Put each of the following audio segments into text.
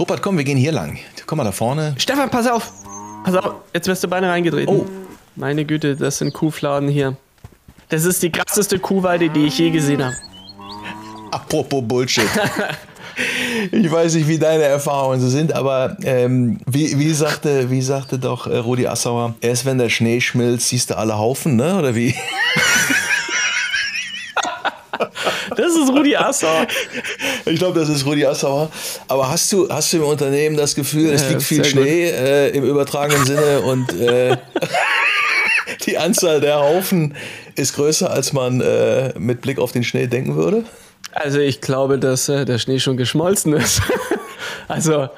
Rupert, komm, wir gehen hier lang. Komm mal da vorne. Stefan, pass auf. Pass auf, jetzt wirst du beinahe reingedreht. Oh. Meine Güte, das sind Kuhfladen hier. Das ist die krasseste Kuhweide, die ich je gesehen habe. Apropos Bullshit. ich weiß nicht, wie deine Erfahrungen so sind, aber ähm, wie, wie, sagte, wie sagte doch äh, Rudi Assauer, erst wenn der Schnee schmilzt, siehst du alle Haufen, ne? Oder wie? Das ist Rudi Assauer. Ich glaube, das ist Rudi Assauer. Aber hast du, hast du im Unternehmen das Gefühl, es liegt viel Schnee äh, im übertragenen Sinne und äh, die Anzahl der Haufen ist größer, als man äh, mit Blick auf den Schnee denken würde? Also ich glaube, dass äh, der Schnee schon geschmolzen ist. also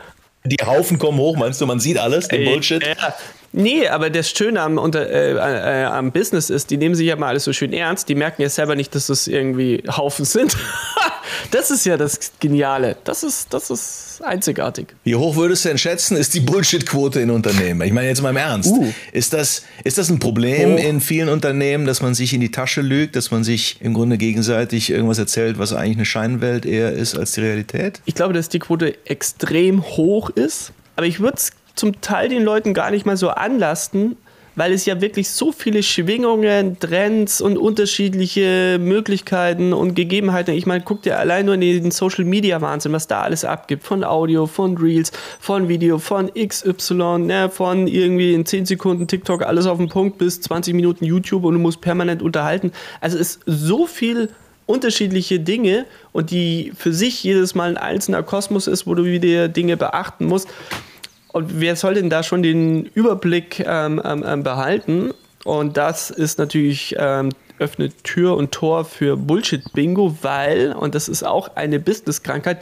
die Haufen kommen hoch, meinst du, man sieht alles, den Bullshit? Ja. Nee, aber das Schöne am, unter, äh, äh, am Business ist, die nehmen sich ja mal alles so schön ernst, die merken ja selber nicht, dass das irgendwie Haufen sind. das ist ja das Geniale. Das ist, das ist einzigartig. Wie hoch würdest du denn schätzen, ist die Bullshit-Quote in Unternehmen? Ich meine jetzt mal im Ernst. Uh. Ist, das, ist das ein Problem oh. in vielen Unternehmen, dass man sich in die Tasche lügt, dass man sich im Grunde gegenseitig irgendwas erzählt, was eigentlich eine Scheinwelt eher ist als die Realität? Ich glaube, dass die Quote extrem hoch ist. Aber ich würde es zum Teil den Leuten gar nicht mal so anlasten, weil es ja wirklich so viele Schwingungen, Trends und unterschiedliche Möglichkeiten und Gegebenheiten. Ich meine, guck dir allein nur in den Social Media Wahnsinn, was da alles abgibt. Von Audio, von Reels, von Video, von XY, ne, von irgendwie in 10 Sekunden TikTok, alles auf den Punkt bis 20 Minuten YouTube und du musst permanent unterhalten. Also es ist so viel unterschiedliche Dinge und die für sich jedes Mal ein einzelner Kosmos ist, wo du wieder Dinge beachten musst. Und wer soll denn da schon den Überblick ähm, ähm, ähm, behalten? Und das ist natürlich, ähm, öffnet Tür und Tor für Bullshit-Bingo, weil, und das ist auch eine Business-Krankheit,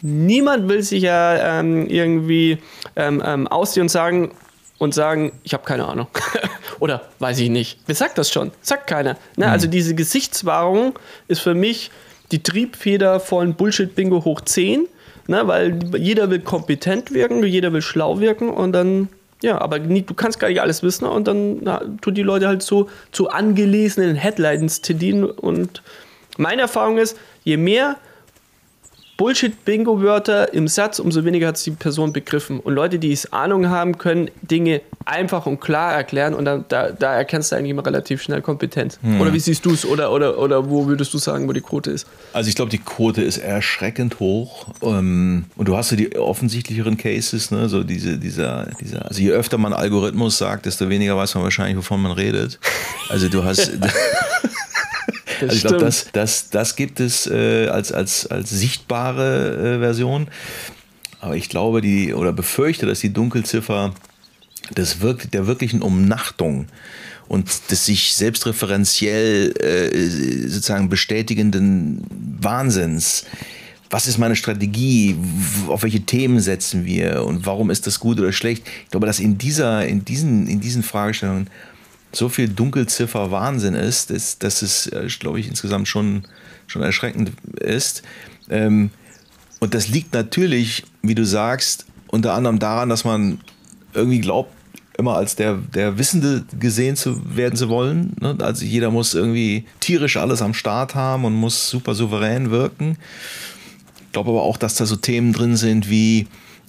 niemand will sich ja ähm, irgendwie ähm, ausziehen und sagen, und sagen, ich habe keine Ahnung. Oder weiß ich nicht. Wer sagt das schon? Sagt keiner. Ne? Mhm. Also diese Gesichtswahrung ist für mich die Triebfeder von Bullshit-Bingo hoch 10 ne, weil jeder will kompetent wirken, jeder will schlau wirken und dann, ja, aber nie, du kannst gar nicht alles wissen und dann na, tun die Leute halt so zu angelesenen Headlines tendieren und meine Erfahrung ist, je mehr Bullshit-Bingo-Wörter im Satz, umso weniger hat es die Person begriffen. Und Leute, die es Ahnung haben, können Dinge einfach und klar erklären und da, da, da erkennst du eigentlich immer relativ schnell Kompetenz. Hm. Oder wie siehst du es? Oder, oder, oder wo würdest du sagen, wo die Quote ist? Also ich glaube, die Quote ist erschreckend hoch. Ähm, und du hast so die offensichtlicheren Cases, ne? so diese, dieser, dieser, also je öfter man Algorithmus sagt, desto weniger weiß man wahrscheinlich, wovon man redet. Also du hast. also ich glaube, das, das, das gibt es äh, als, als, als sichtbare äh, Version. Aber ich glaube, die, oder befürchte, dass die Dunkelziffer des wirk der wirklichen Umnachtung und des sich selbstreferenziell äh, sozusagen bestätigenden Wahnsinns was ist meine Strategie, auf welche Themen setzen wir und warum ist das gut oder schlecht. Ich glaube, dass in, dieser, in, diesen, in diesen Fragestellungen so viel Dunkelziffer Wahnsinn ist, dass, dass es, äh, glaube ich, insgesamt schon, schon erschreckend ist. Ähm, und das liegt natürlich, wie du sagst, unter anderem daran, dass man irgendwie glaubt, immer als der, der Wissende gesehen zu werden zu wollen. Ne? Also jeder muss irgendwie tierisch alles am Start haben und muss super souverän wirken. Ich glaube aber auch, dass da so Themen drin sind wie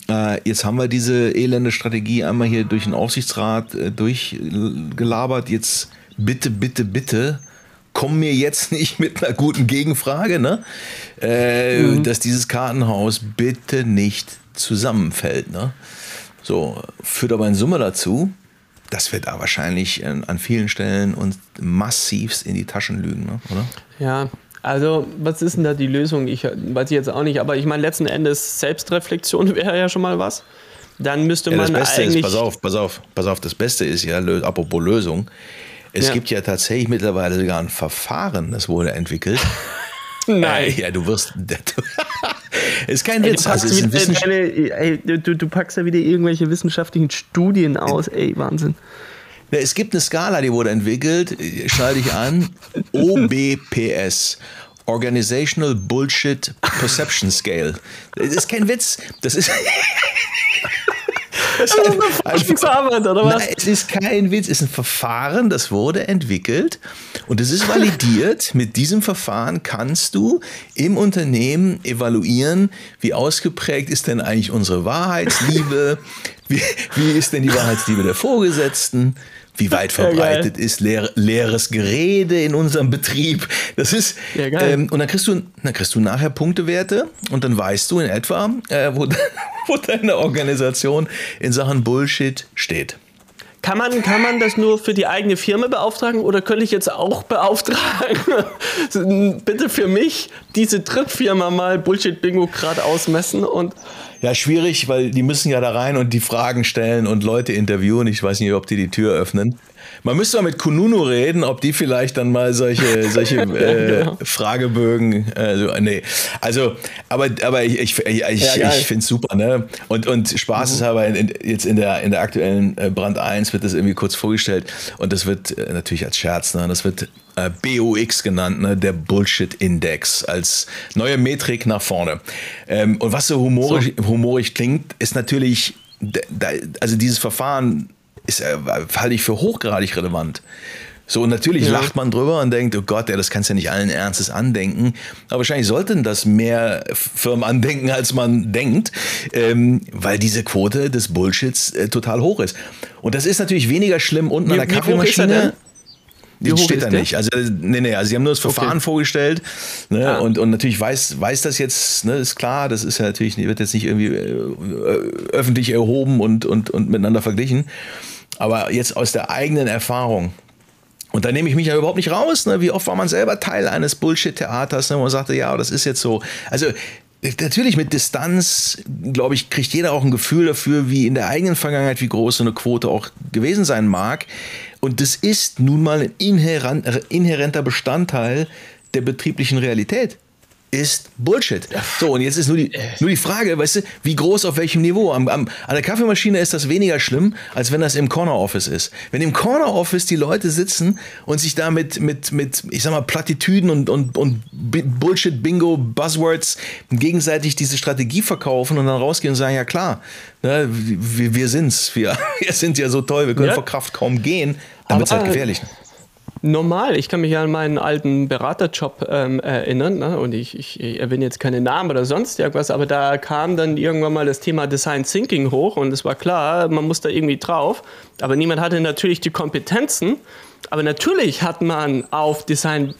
äh, jetzt haben wir diese elende Strategie einmal hier durch den Aufsichtsrat äh, durchgelabert. Jetzt bitte, bitte, bitte, komm mir jetzt nicht mit einer guten Gegenfrage, ne? Äh, mhm. dass dieses Kartenhaus bitte nicht zusammenfällt. Ne? So, führt aber in Summe dazu, dass wir da wahrscheinlich an vielen Stellen uns massivst in die Taschen lügen, ne? oder? Ja, also, was ist denn da die Lösung? Ich weiß jetzt auch nicht, aber ich meine, letzten Endes Selbstreflexion wäre ja schon mal was. Dann müsste ja, man das Beste eigentlich. Ist, pass auf, pass auf, pass auf, das Beste ist ja, apropos Lösung, es ja. gibt ja tatsächlich mittlerweile sogar ein Verfahren, das wurde entwickelt. Nein. Äh, ja, du wirst. ist kein Witz. Ey, du, also ist deine, ey, du, du packst ja wieder irgendwelche wissenschaftlichen Studien aus. Ey, Wahnsinn. Es gibt eine Skala, die wurde entwickelt, schalte ich an, OBPS. Organizational Bullshit Perception Scale. Das ist kein Witz. Das ist. das ist eine Forschungsarbeit, oder was? Nein, es ist kein Witz, es ist ein Verfahren, das wurde entwickelt und es ist validiert. Mit diesem Verfahren kannst du im Unternehmen evaluieren, wie ausgeprägt ist denn eigentlich unsere Wahrheitsliebe, wie, wie ist denn die Wahrheitsliebe der Vorgesetzten, wie weit verbreitet ja, ist leer, leeres Gerede in unserem Betrieb. Das ist ja, ähm, und dann kriegst du dann kriegst du nachher Punktewerte und dann weißt du in etwa, äh, wo, wo deine Organisation in Sachen Bullshit steht. Kann man, kann man das nur für die eigene Firma beauftragen oder könnte ich jetzt auch beauftragen, bitte für mich diese Drittfirma mal Bullshit-Bingo gerade ausmessen und ja, schwierig, weil die müssen ja da rein und die Fragen stellen und Leute interviewen. Ich weiß nicht, ob die die Tür öffnen. Man müsste mal mit Kununu reden, ob die vielleicht dann mal solche, solche äh, genau. Fragebögen. Äh, nee. Also, aber, aber ich, ich, ich, ja, ich finde es super, ne? Und, und Spaß mhm. ist aber in, in, jetzt in der, in der aktuellen äh, Brand 1 wird das irgendwie kurz vorgestellt und das wird äh, natürlich als Scherz, ne? Das wird äh, BOX genannt, ne? der Bullshit-Index, als neue Metrik nach vorne. Ähm, und was so humorig, so. humorig klingt, ist natürlich, also dieses Verfahren ist, äh, halte ich für hochgradig relevant. So, und natürlich ja. lacht man drüber und denkt, oh Gott, ja, das kannst du ja nicht allen Ernstes andenken. Aber wahrscheinlich sollten das mehr Firmen andenken, als man denkt, ähm, weil diese Quote des Bullshits äh, total hoch ist. Und das ist natürlich weniger schlimm unten wie, an der Kaffeemaschine. Hoch steht da nicht. Also, nee, nee, also sie haben nur das Verfahren okay. vorgestellt. Ne, ah. und, und natürlich weiß, weiß das jetzt, ne, ist klar, das ist ja natürlich, wird jetzt nicht irgendwie äh, öffentlich erhoben und, und, und miteinander verglichen. Aber jetzt aus der eigenen Erfahrung, und da nehme ich mich ja überhaupt nicht raus. Ne? Wie oft war man selber Teil eines Bullshit-Theaters, ne? wo man sagte, ja, das ist jetzt so. Also natürlich mit Distanz, glaube ich, kriegt jeder auch ein Gefühl dafür, wie in der eigenen Vergangenheit, wie groß so eine Quote auch gewesen sein mag. Und das ist nun mal ein inhärenter Bestandteil der betrieblichen Realität ist Bullshit. So, und jetzt ist nur die, nur die Frage, weißt du, wie groß auf welchem Niveau? Am, am, an der Kaffeemaschine ist das weniger schlimm, als wenn das im Corner Office ist. Wenn im Corner Office die Leute sitzen und sich da mit, mit, mit ich sag mal, Plattitüden und, und, und Bullshit, Bingo, Buzzwords gegenseitig diese Strategie verkaufen und dann rausgehen und sagen, ja klar, ne, wir, wir sind's, wir, wir sind ja so toll, wir können ja. vor Kraft kaum gehen, dann wird's halt gefährlich. Normal. Ich kann mich an meinen alten Beraterjob ähm, erinnern ne? und ich, ich, ich, erwähne jetzt keine Namen oder sonst irgendwas, aber da kam dann irgendwann mal das Thema Design Thinking hoch und es war klar, man muss da irgendwie drauf, aber niemand hatte natürlich die Kompetenzen, aber natürlich hat man auf Design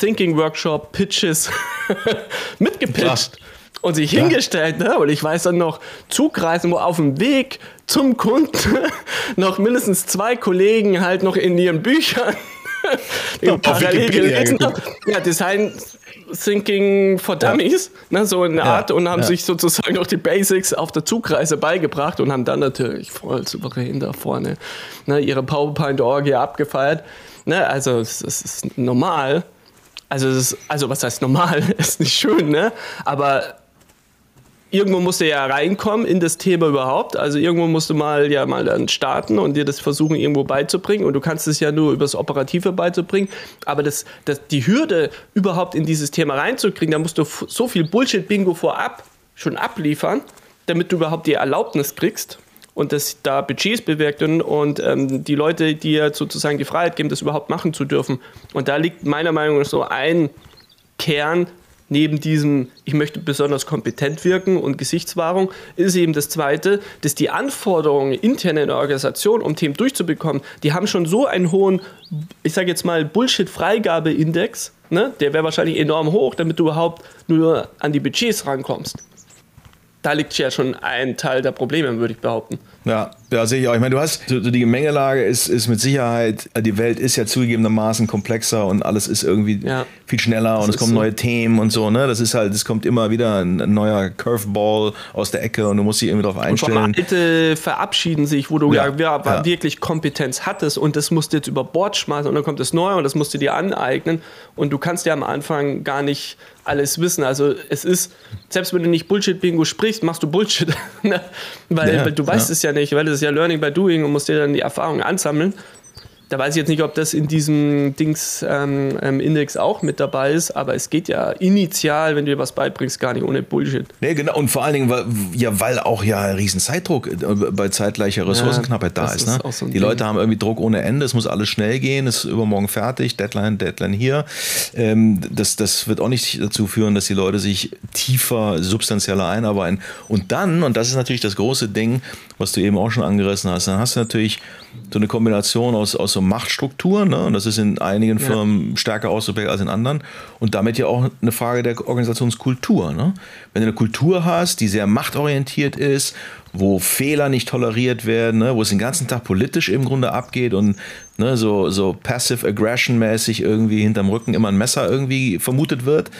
Thinking Workshop Pitches mitgepitcht. und sich ja. hingestellt. Ne? Und ich weiß dann noch, Zugreisen, wo auf dem Weg zum Kunden noch mindestens zwei Kollegen halt noch in ihren Büchern den parallel gelesen habe. Ja, Design Thinking for Dummies, ja. ne, so in der ja. Art, und haben ja. sich sozusagen auch die Basics auf der Zugreise beigebracht und haben dann natürlich voll souverän da vorne ne, ihre PowerPoint-Orgie abgefeiert. Ne, also, es, es ist normal. Also, ist, also, was heißt normal? ist nicht schön, ne? Aber irgendwo musst du ja reinkommen in das Thema überhaupt. Also irgendwo musst du mal ja mal dann starten und dir das versuchen irgendwo beizubringen. Und du kannst es ja nur über das Operative beizubringen. Aber das, das, die Hürde, überhaupt in dieses Thema reinzukriegen, da musst du so viel Bullshit-Bingo vorab schon abliefern, damit du überhaupt die Erlaubnis kriegst und dass da Budgets bewirkt und, und ähm, die Leute dir sozusagen die Freiheit geben, das überhaupt machen zu dürfen. Und da liegt meiner Meinung nach so ein Kern neben diesem, ich möchte besonders kompetent wirken und Gesichtswahrung, ist eben das Zweite, dass die Anforderungen intern in der Organisation, um Themen durchzubekommen, die haben schon so einen hohen, ich sage jetzt mal, Bullshit-Freigabeindex, ne? der wäre wahrscheinlich enorm hoch, damit du überhaupt nur an die Budgets rankommst. Da liegt ja schon ein Teil der Probleme, würde ich behaupten. Ja, ja, sehe ich auch. Ich meine, du hast so, die Gemengelage ist, ist mit Sicherheit, die Welt ist ja zugegebenermaßen komplexer und alles ist irgendwie ja. viel schneller das und es kommen so. neue Themen und so, ne? Das ist halt, es kommt immer wieder ein, ein, neuer Curveball aus der Ecke und du musst dich irgendwie darauf einstellen. Und Alte verabschieden sich, wo du ja, ja, ja, wirklich Kompetenz hattest und das musst du jetzt über Bord schmeißen und dann kommt das Neue und das musst du dir aneignen und du kannst ja am Anfang gar nicht alles wissen. Also es ist, selbst wenn du nicht Bullshit-Bingo sprichst, machst du Bullshit. Ne? weil, weil, du weißt es ja nicht, weil es ist ja Learning by Doing und musst dir dann die Erfahrung ansammeln. Da weiß ich jetzt nicht, ob das in diesem Dings ähm, ähm, Index auch mit dabei ist, aber es geht ja initial, wenn du dir was beibringst, gar nicht ohne Bullshit. Nee, genau. Und vor allen Dingen, weil, ja, weil auch ja ein riesen Zeitdruck äh, bei zeitgleicher Ressourcenknappheit ja, da ist. Ne? Ist so Die Ding. Leute haben irgendwie Druck ohne Ende, es muss alles schnell gehen, es ist übermorgen fertig, Deadline, Deadline hier. Ähm, das, das wird auch nicht dazu führen, dass die Leute sich tiefer, substanzieller einarbeiten. Und dann, und das ist natürlich das große Ding, was du eben auch schon angerissen hast, dann hast du natürlich so eine Kombination aus, aus so Machtstrukturen, ne? und das ist in einigen Firmen ja. stärker ausgeprägt als in anderen, und damit ja auch eine Frage der Organisationskultur. Ne? Wenn du eine Kultur hast, die sehr machtorientiert ist, wo Fehler nicht toleriert werden, ne? wo es den ganzen Tag politisch im Grunde abgeht und ne, so, so passive aggression mäßig irgendwie hinterm Rücken immer ein Messer irgendwie vermutet wird,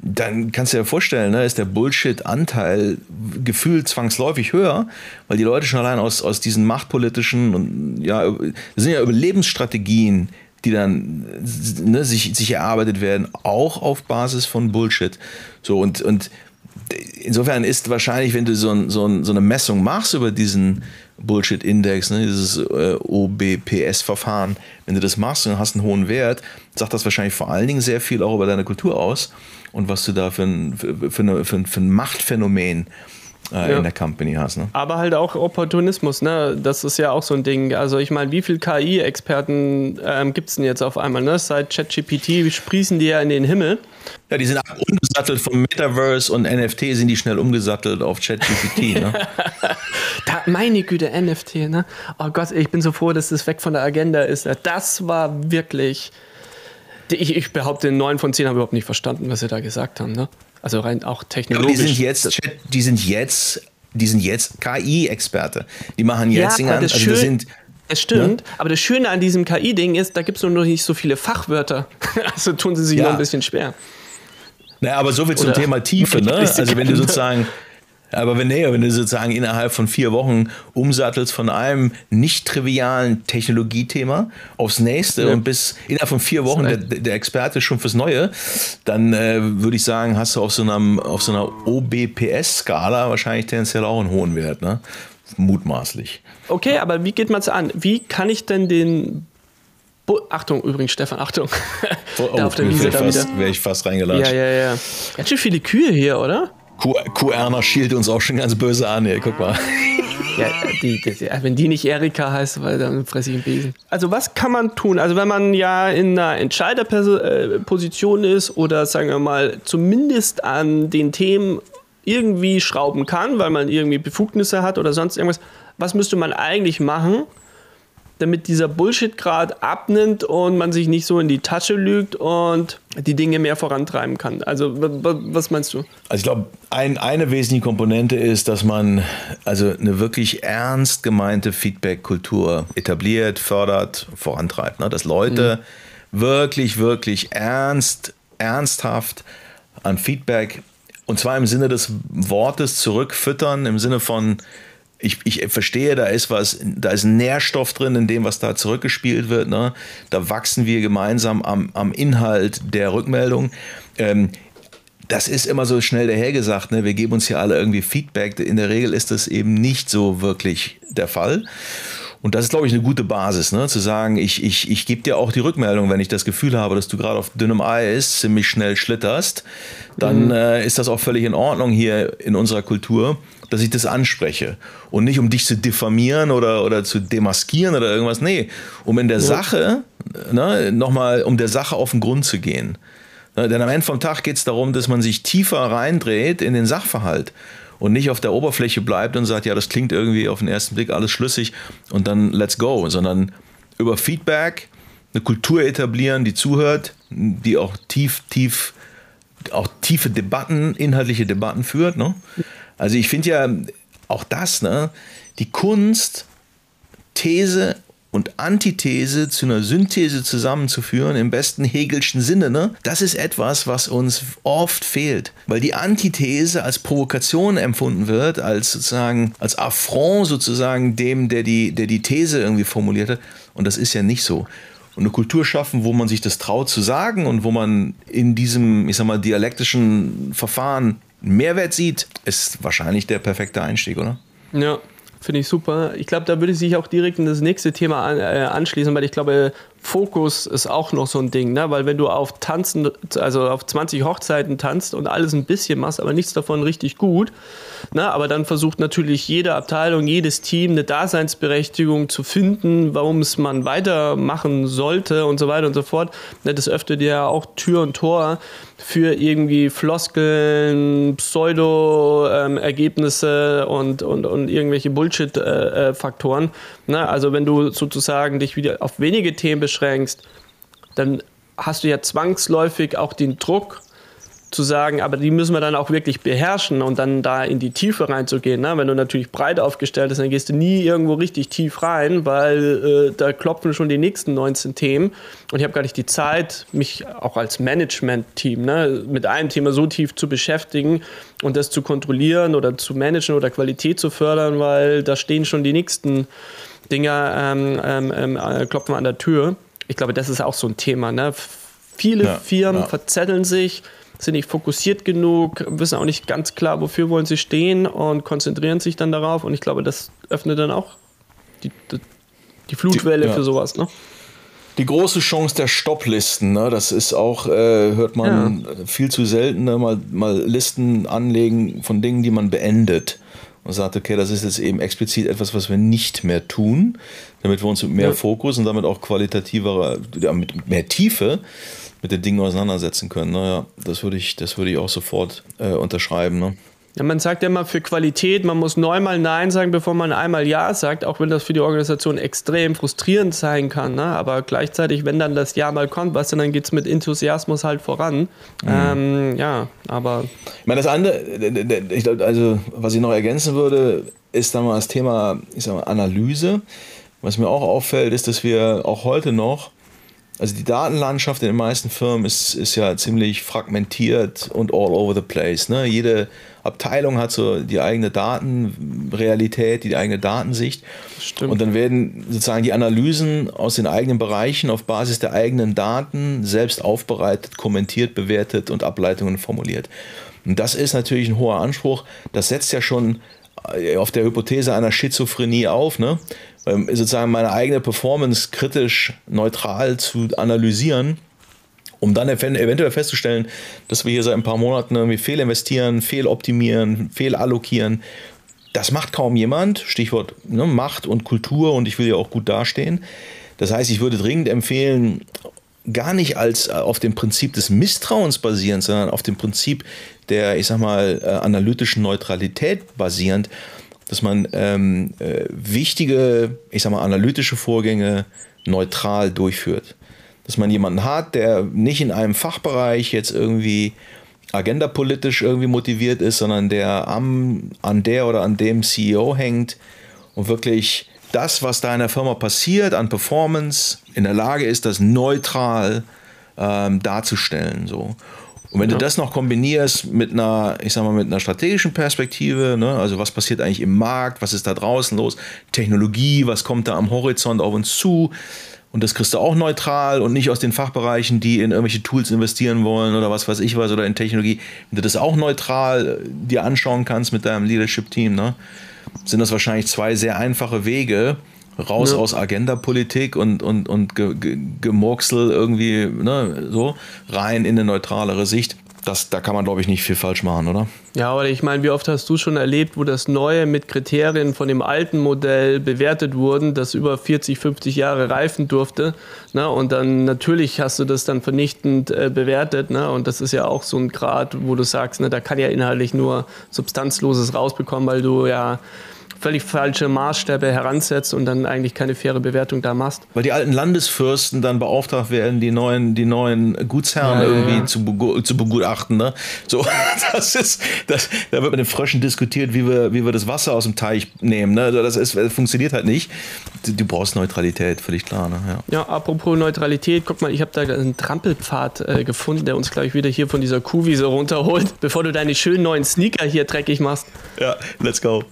dann kannst du dir vorstellen, ne, ist der Bullshit-Anteil gefühlt zwangsläufig höher, weil die Leute schon allein aus, aus diesen machtpolitischen und ja, das sind ja Überlebensstrategien, die dann ne, sich, sich erarbeitet werden, auch auf Basis von Bullshit. So und, und insofern ist wahrscheinlich, wenn du so, ein, so, ein, so eine Messung machst über diesen Bullshit-Index, ne, dieses äh, OBPS-Verfahren, wenn du das machst und hast einen hohen Wert, sagt das wahrscheinlich vor allen Dingen sehr viel auch über deine Kultur aus und was du da für ein, für, für, eine, für, für ein Machtphänomen äh, ja. in der Company hast. Ne? Aber halt auch Opportunismus, ne? Das ist ja auch so ein Ding. Also ich meine, wie viele KI-Experten ähm, gibt es denn jetzt auf einmal? Ne? Seit ChatGPT sprießen die ja in den Himmel. Ja, die sind umgesattelt vom Metaverse und NFT sind die schnell umgesattelt auf ChatGPT. Ne? da, meine Güte, NFT, ne? Oh Gott, ich bin so froh, dass das weg von der Agenda ist. Das war wirklich ich, ich behaupte, neun von zehn haben überhaupt nicht verstanden, was sie da gesagt haben. Ne? Also rein auch technologisch. Ja, die sind jetzt, die sind jetzt, die sind jetzt KI-Experte. Die machen jetzt ja, das, also das sind es stimmt, ja? aber das Schöne an diesem KI-Ding ist, da gibt es nur noch nicht so viele Fachwörter. also tun sie sich ja. noch ein bisschen schwer. Naja, aber so viel zum Oder Thema Tiefe, ne? Also wenn du sozusagen aber wenn, nee, wenn du sozusagen innerhalb von vier Wochen umsattelst von einem nicht trivialen Technologiethema aufs nächste ja. und bis innerhalb von vier Wochen der, der Experte schon fürs Neue, dann äh, würde ich sagen, hast du auf so, einem, auf so einer OBPS-Skala wahrscheinlich tendenziell auch einen hohen Wert, ne? Mutmaßlich. Okay, aber wie geht man es an? Wie kann ich denn den Bu Achtung, übrigens, Stefan, Achtung. Oh, oh, da auf der Wiese da wieder. Wäre ich fast reingelatscht. Ja, ja, ja. Ganz schön viele Kühe hier, oder? QRner schielt uns auch schon ganz böse an. Hier, guck mal. Ja, die, die, wenn die nicht Erika heißt, weil dann fresse ich einen Besen. Also was kann man tun? Also wenn man ja in einer Entscheiderposition ist oder sagen wir mal zumindest an den Themen irgendwie schrauben kann, weil man irgendwie Befugnisse hat oder sonst irgendwas, was müsste man eigentlich machen, damit dieser Bullshit-Grad abnimmt und man sich nicht so in die Tasche lügt und die Dinge mehr vorantreiben kann. Also was meinst du? Also ich glaube, ein, eine wesentliche Komponente ist, dass man also eine wirklich ernst gemeinte Feedback-Kultur etabliert, fördert, vorantreibt. Ne? Dass Leute mhm. wirklich, wirklich ernst, ernsthaft an Feedback und zwar im Sinne des Wortes zurückfüttern, im Sinne von ich, ich verstehe, da ist was, da ist Nährstoff drin in dem, was da zurückgespielt wird. Ne? Da wachsen wir gemeinsam am, am Inhalt der Rückmeldung. Ähm, das ist immer so schnell dahergesagt, ne? wir geben uns hier alle irgendwie Feedback. In der Regel ist das eben nicht so wirklich der Fall. Und das ist, glaube ich, eine gute Basis, ne? zu sagen, ich, ich, ich gebe dir auch die Rückmeldung, wenn ich das Gefühl habe, dass du gerade auf dünnem Eis ziemlich schnell schlitterst, dann mhm. äh, ist das auch völlig in Ordnung hier in unserer Kultur dass ich das anspreche. Und nicht, um dich zu diffamieren oder, oder zu demaskieren oder irgendwas. Nee, um in der ja. Sache, ne, nochmal, um der Sache auf den Grund zu gehen. Ne, denn am Ende vom Tag geht es darum, dass man sich tiefer reindreht in den Sachverhalt und nicht auf der Oberfläche bleibt und sagt, ja, das klingt irgendwie auf den ersten Blick alles schlüssig und dann let's go, sondern über Feedback eine Kultur etablieren, die zuhört, die auch tief, tief, auch tiefe Debatten, inhaltliche Debatten führt. Ne? Also ich finde ja auch das, ne, die Kunst, These und Antithese zu einer Synthese zusammenzuführen, im besten Hegelschen Sinne, ne? das ist etwas, was uns oft fehlt. Weil die Antithese als Provokation empfunden wird, als sozusagen, als Affront sozusagen dem, der die, der die These irgendwie formuliert hat. Und das ist ja nicht so. Und eine Kultur schaffen, wo man sich das traut zu sagen und wo man in diesem, ich sag mal, dialektischen Verfahren Mehrwert sieht, ist wahrscheinlich der perfekte Einstieg, oder? Ja. Finde ich super. Ich glaube, da würde sich auch direkt in das nächste Thema äh, anschließen, weil ich glaube, Fokus ist auch noch so ein Ding, ne? weil wenn du auf Tanzen, also auf 20 Hochzeiten tanzt und alles ein bisschen machst, aber nichts davon richtig gut, ne? aber dann versucht natürlich jede Abteilung, jedes Team eine Daseinsberechtigung zu finden, warum es man weitermachen sollte und so weiter und so fort. Ne? Das öffnet ja auch Tür und Tor für irgendwie Floskeln, Pseudo-Ergebnisse ähm, und, und, und irgendwelche Bullshit-Faktoren. Äh, äh ne? Also wenn du sozusagen dich wieder auf wenige Themen beschränkst, dann hast du ja zwangsläufig auch den Druck, zu sagen, aber die müssen wir dann auch wirklich beherrschen und dann da in die Tiefe reinzugehen. Ne? Wenn du natürlich breit aufgestellt bist, dann gehst du nie irgendwo richtig tief rein, weil äh, da klopfen schon die nächsten 19 Themen und ich habe gar nicht die Zeit, mich auch als Management-Team ne, mit einem Thema so tief zu beschäftigen und das zu kontrollieren oder zu managen oder Qualität zu fördern, weil da stehen schon die nächsten Dinger, ähm, ähm, ähm äh, klopfen an der Tür. Ich glaube, das ist auch so ein Thema. Ne? Viele ja, Firmen ja. verzetteln sich, sind nicht fokussiert genug, wissen auch nicht ganz klar, wofür wollen sie stehen und konzentrieren sich dann darauf. Und ich glaube, das öffnet dann auch die, die, die Flutwelle die, ja. für sowas. Ne? Die große Chance der Stopplisten, ne? das ist auch, äh, hört man ja. viel zu selten, ne? mal, mal Listen anlegen von Dingen, die man beendet und sagt, okay, das ist jetzt eben explizit etwas, was wir nicht mehr tun, damit wir uns mit mehr ja. Fokus und damit auch qualitativer, ja, mit mehr Tiefe mit den Dingen auseinandersetzen können. Naja, das würde ich, das würde ich auch sofort äh, unterschreiben. Ne? Ja, man sagt ja immer für Qualität, man muss neunmal Nein sagen, bevor man einmal Ja sagt, auch wenn das für die Organisation extrem frustrierend sein kann. Ne? Aber gleichzeitig, wenn dann das Ja mal kommt, was dann, dann geht es mit Enthusiasmus halt voran. Mhm. Ähm, ja, aber. Ich meine, das andere, ich glaub, also was ich noch ergänzen würde, ist dann mal das Thema ich sag mal, Analyse. Was mir auch auffällt, ist, dass wir auch heute noch also die Datenlandschaft in den meisten Firmen ist, ist ja ziemlich fragmentiert und all over the place. Ne? Jede Abteilung hat so die eigene Datenrealität, die eigene Datensicht. Stimmt. Und dann werden sozusagen die Analysen aus den eigenen Bereichen auf Basis der eigenen Daten selbst aufbereitet, kommentiert, bewertet und Ableitungen formuliert. Und das ist natürlich ein hoher Anspruch. Das setzt ja schon äh, auf der Hypothese einer Schizophrenie auf. Ne? Ähm, sozusagen meine eigene Performance kritisch neutral zu analysieren, um dann eventuell festzustellen, dass wir hier seit ein paar Monaten irgendwie fehlinvestieren, fehloptimieren, fehlallokieren. Das macht kaum jemand. Stichwort ne, Macht und Kultur und ich will ja auch gut dastehen. Das heißt, ich würde dringend empfehlen, gar nicht als äh, auf dem Prinzip des Misstrauens basierend, sondern auf dem Prinzip der, ich sag mal, äh, analytischen Neutralität basierend, dass man ähm, äh, wichtige, ich sag mal, analytische Vorgänge neutral durchführt. Dass man jemanden hat, der nicht in einem Fachbereich jetzt irgendwie agendapolitisch irgendwie motiviert ist, sondern der am, an der oder an dem CEO hängt und wirklich das, was da in der Firma passiert an Performance, in der Lage ist, das neutral ähm, darzustellen. So. Und wenn ja. du das noch kombinierst mit einer, ich sag mal, mit einer strategischen Perspektive, ne, also was passiert eigentlich im Markt, was ist da draußen los, Technologie, was kommt da am Horizont auf uns zu, und das kriegst du auch neutral und nicht aus den Fachbereichen, die in irgendwelche Tools investieren wollen oder was weiß ich was oder in Technologie. Wenn du das auch neutral äh, dir anschauen kannst mit deinem Leadership-Team, ne, sind das wahrscheinlich zwei sehr einfache Wege, raus ja. aus Agenda-Politik und, und, und Gemurksel irgendwie ne, so rein in eine neutralere Sicht. Das, da kann man, glaube ich, nicht viel falsch machen, oder? Ja, aber ich meine, wie oft hast du schon erlebt, wo das Neue mit Kriterien von dem alten Modell bewertet wurden, das über 40, 50 Jahre reifen durfte. Ne? Und dann natürlich hast du das dann vernichtend äh, bewertet. Ne? Und das ist ja auch so ein Grad, wo du sagst, ne, da kann ja inhaltlich nur Substanzloses rausbekommen, weil du ja völlig falsche Maßstäbe heransetzt und dann eigentlich keine faire Bewertung da machst. Weil die alten Landesfürsten dann beauftragt werden, die neuen, die neuen Gutsherren ja, irgendwie ja. Zu, zu begutachten. Ne? So, das ist, das, da wird mit den Fröschen diskutiert, wie wir, wie wir das Wasser aus dem Teich nehmen. Ne? Also das, ist, das funktioniert halt nicht. Du, du brauchst Neutralität, völlig klar. Ne? Ja. ja, apropos Neutralität, guck mal, ich habe da einen Trampelpfad äh, gefunden, der uns, glaube ich, wieder hier von dieser Kuhwiese runterholt, bevor du deine schönen neuen Sneaker hier dreckig machst. Ja, let's go.